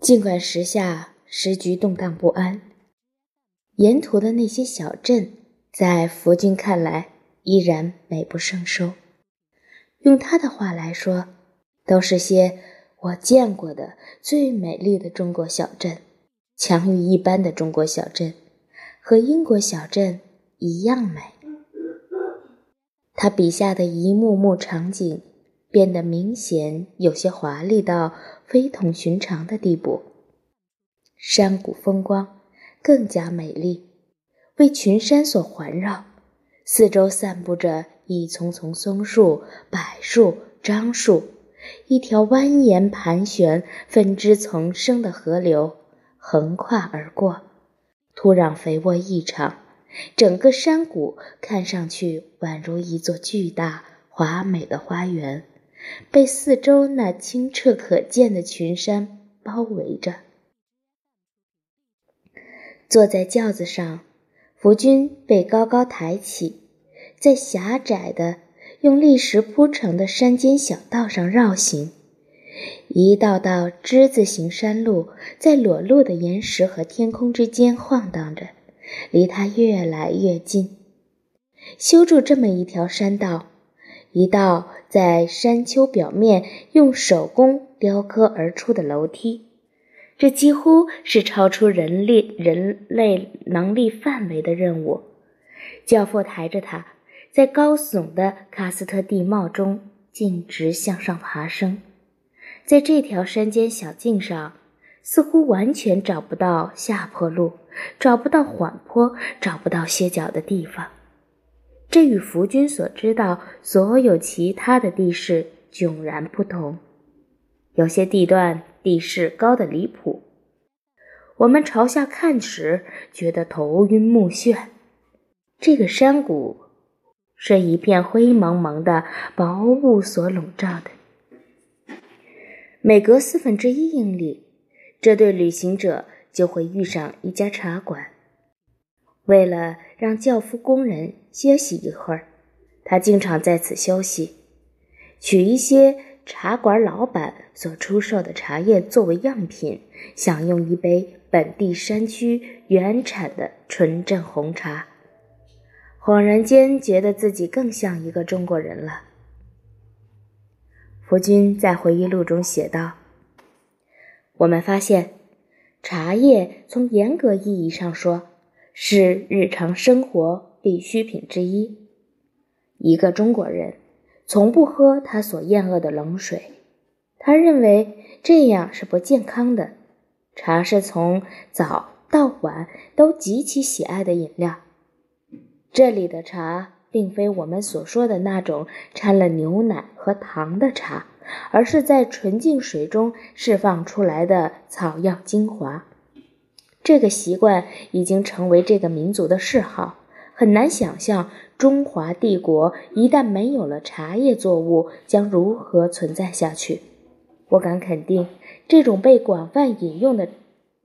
尽管时下时局动荡不安，沿途的那些小镇，在福军看来依然美不胜收。用他的话来说，都是些我见过的最美丽的中国小镇，强于一般的中国小镇，和英国小镇一样美。他笔下的一幕幕场景。变得明显有些华丽到非同寻常的地步。山谷风光更加美丽，为群山所环绕，四周散布着一丛丛松树、柏树、樟树，一条蜿蜒盘旋、分支丛生的河流横跨而过，土壤肥沃异常，整个山谷看上去宛如一座巨大华美的花园。被四周那清澈可见的群山包围着。坐在轿子上，福军被高高抬起，在狭窄的、用砾石铺成的山间小道上绕行。一道道之字形山路在裸露的岩石和天空之间晃荡着，离他越来越近。修筑这么一条山道。一道在山丘表面用手工雕刻而出的楼梯，这几乎是超出人力人类能力范围的任务。教父抬着他，在高耸的喀斯特地貌中径直向上爬升。在这条山间小径上，似乎完全找不到下坡路，找不到缓坡，找不到歇脚的地方。这与福军所知道所有其他的地势迥然不同。有些地段地势高得离谱，我们朝下看时觉得头晕目眩。这个山谷是一片灰蒙蒙的薄雾所笼罩的。每隔四分之一英里，这对旅行者就会遇上一家茶馆。为了让教夫工人歇息一会儿，他经常在此休息，取一些茶馆老板所出售的茶叶作为样品，享用一杯本地山区原产的纯正红茶，恍然间觉得自己更像一个中国人了。福军在回忆录中写道：“我们发现，茶叶从严格意义上说。”是日常生活必需品之一。一个中国人从不喝他所厌恶的冷水，他认为这样是不健康的。茶是从早到晚都极其喜爱的饮料。这里的茶并非我们所说的那种掺了牛奶和糖的茶，而是在纯净水中释放出来的草药精华。这个习惯已经成为这个民族的嗜好，很难想象中华帝国一旦没有了茶叶作物将如何存在下去。我敢肯定，这种被广泛饮用的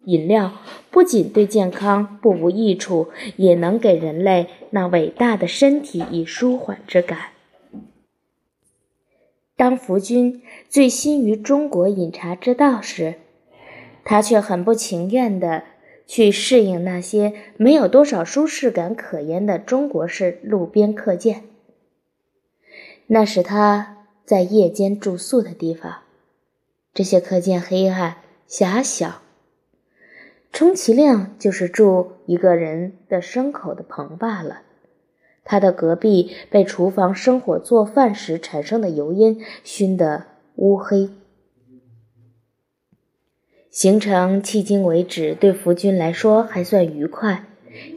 饮料不仅对健康不无益处，也能给人类那伟大的身体以舒缓之感。当福军醉心于中国饮茶之道时，他却很不情愿地。去适应那些没有多少舒适感可言的中国式路边客栈。那是他在夜间住宿的地方。这些客栈黑暗狭小，充其量就是住一个人的牲口的棚罢了。他的隔壁被厨房生火做饭时产生的油烟熏得乌黑。行程迄今为止对福军来说还算愉快。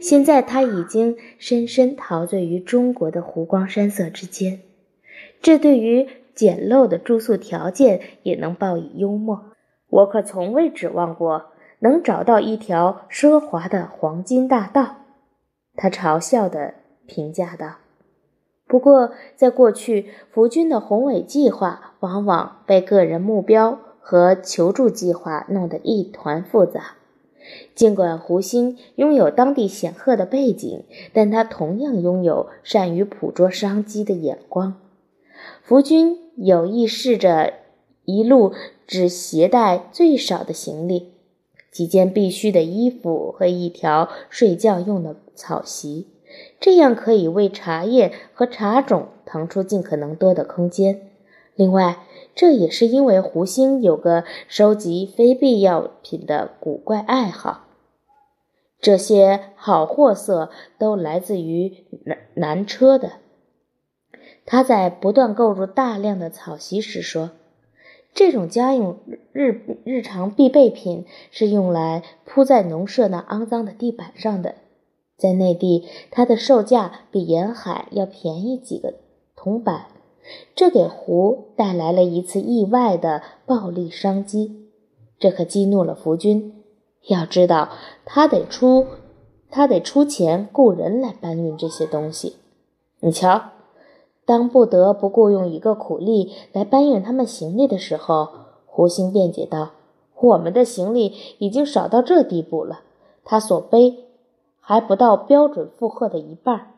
现在他已经深深陶醉于中国的湖光山色之间，这对于简陋的住宿条件也能报以幽默。我可从未指望过能找到一条奢华的黄金大道，他嘲笑地评价道。不过，在过去，福军的宏伟计划往往被个人目标。和求助计划弄得一团复杂。尽管胡鑫拥有当地显赫的背景，但他同样拥有善于捕捉商机的眼光。福军有意试着一路只携带最少的行李，几件必须的衣服和一条睡觉用的草席，这样可以为茶叶和茶种腾出尽可能多的空间。另外，这也是因为胡星有个收集非必要品的古怪爱好。这些好货色都来自于南南车的。他在不断购入大量的草席时说：“这种家用日日常必备品是用来铺在农舍那肮脏的地板上的。在内地，它的售价比沿海要便宜几个铜板。”这给胡带来了一次意外的暴利商机，这可激怒了福军。要知道，他得出，他得出钱雇人来搬运这些东西。你瞧，当不得不雇佣一个苦力来搬运他们行李的时候，胡兴辩解道：“我们的行李已经少到这地步了，他所背还不到标准负荷的一半。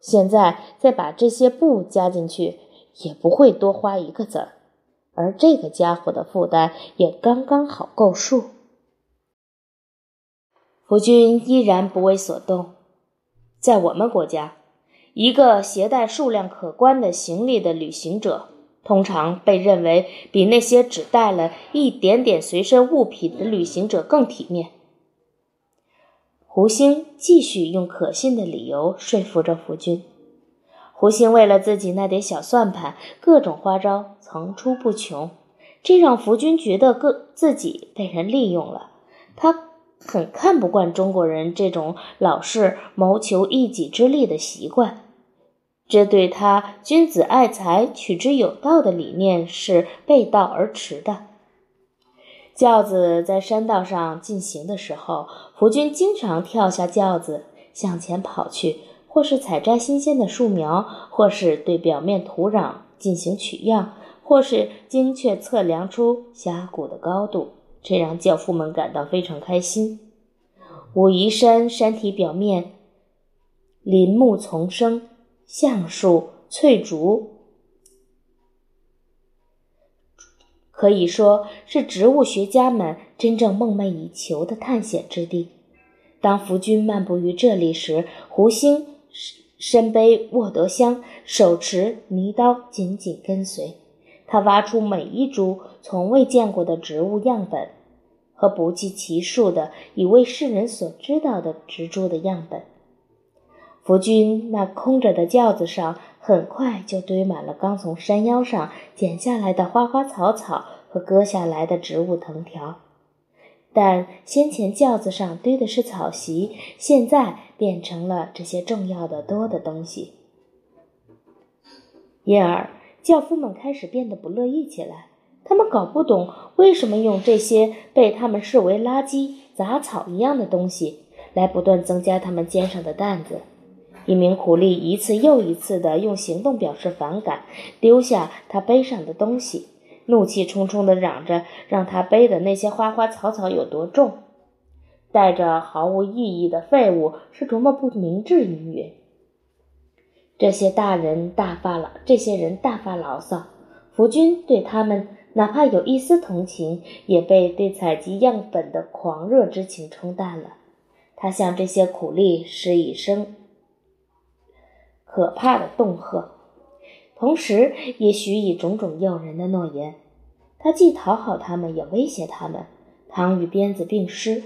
现在再把这些布加进去。”也不会多花一个子儿，而这个家伙的负担也刚刚好够数。夫君依然不为所动。在我们国家，一个携带数量可观的行李的旅行者，通常被认为比那些只带了一点点随身物品的旅行者更体面。胡星继续用可信的理由说服着夫君。胡兴为了自己那点小算盘，各种花招层出不穷，这让福军觉得个自己被人利用了。他很看不惯中国人这种老是谋求一己之利的习惯，这对他“君子爱财，取之有道”的理念是背道而驰的。轿子在山道上进行的时候，福军经常跳下轿子向前跑去。或是采摘新鲜的树苗，或是对表面土壤进行取样，或是精确测量出峡谷的高度，这让教父们感到非常开心。武夷山山体表面林木丛生，橡树、翠竹，可以说是植物学家们真正梦寐以求的探险之地。当福军漫步于这里时，胡星。身背沃德箱，手持泥刀，紧紧跟随。他挖出每一株从未见过的植物样本，和不计其数的已为世人所知道的植株的样本。夫君那空着的轿子上，很快就堆满了刚从山腰上剪下来的花花草草和割下来的植物藤条。但先前轿子上堆的是草席，现在变成了这些重要的多的东西。因而，轿夫们开始变得不乐意起来。他们搞不懂为什么用这些被他们视为垃圾、杂草一样的东西来不断增加他们肩上的担子。一名苦力一次又一次地用行动表示反感，丢下他背上的东西。怒气冲冲地嚷着，让他背的那些花花草草有多重，带着毫无意义的废物是多么不明智云云。这些大人大发牢，这些人大发牢骚。福军对他们哪怕有一丝同情，也被对采集样本的狂热之情冲淡了。他向这些苦力施以声可怕的恫吓。同时，也许以种种诱人的诺言，他既讨好他们，也威胁他们。糖与鞭子并施，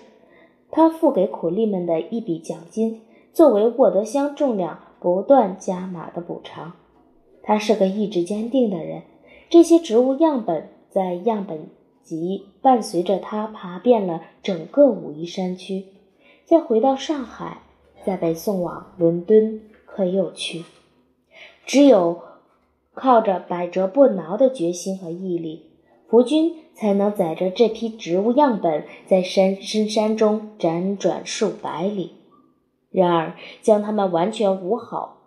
他付给苦力们的一笔奖金，作为沃德箱重量不断加码的补偿。他是个意志坚定的人。这些植物样本在样本集伴随着他爬遍了整个武夷山区，再回到上海，再被送往伦敦、克佑区。只有。靠着百折不挠的决心和毅力，福军才能载着这批植物样本在山深山中辗转数百里。然而，将它们完全无好、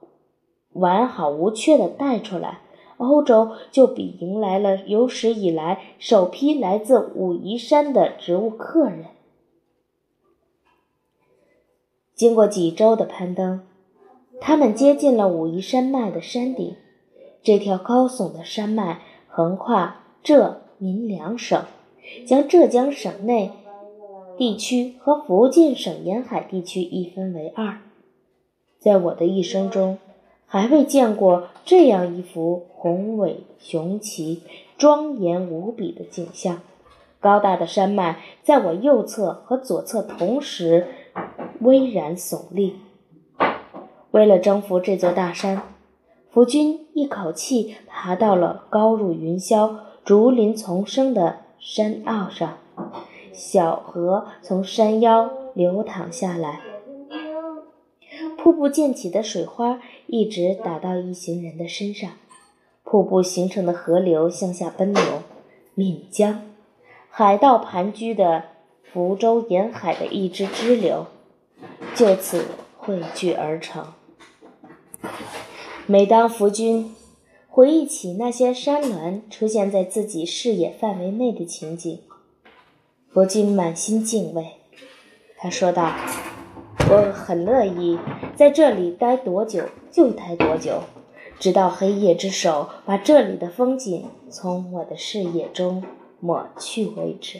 完好无缺的带出来，欧洲就比迎来了有史以来首批来自武夷山的植物客人。经过几周的攀登，他们接近了武夷山脉的山顶。这条高耸的山脉横跨浙闽两省，将浙江省内地区和福建省沿海地区一分为二。在我的一生中，还未见过这样一幅宏伟雄奇、庄严无比的景象。高大的山脉在我右侧和左侧同时巍然耸立。为了征服这座大山，福军一口气爬到了高入云霄、竹林丛生的山坳上，小河从山腰流淌下来，瀑布溅起的水花一直打到一行人的身上。瀑布形成的河流向下奔流，岷江。海盗盘踞的福州沿海的一支支流，就此汇聚而成。每当福军回忆起那些山峦出现在自己视野范围内的情景，福君满心敬畏。他说道：“我很乐意在这里待多久就待多久，直到黑夜之手把这里的风景从我的视野中。”抹去为止。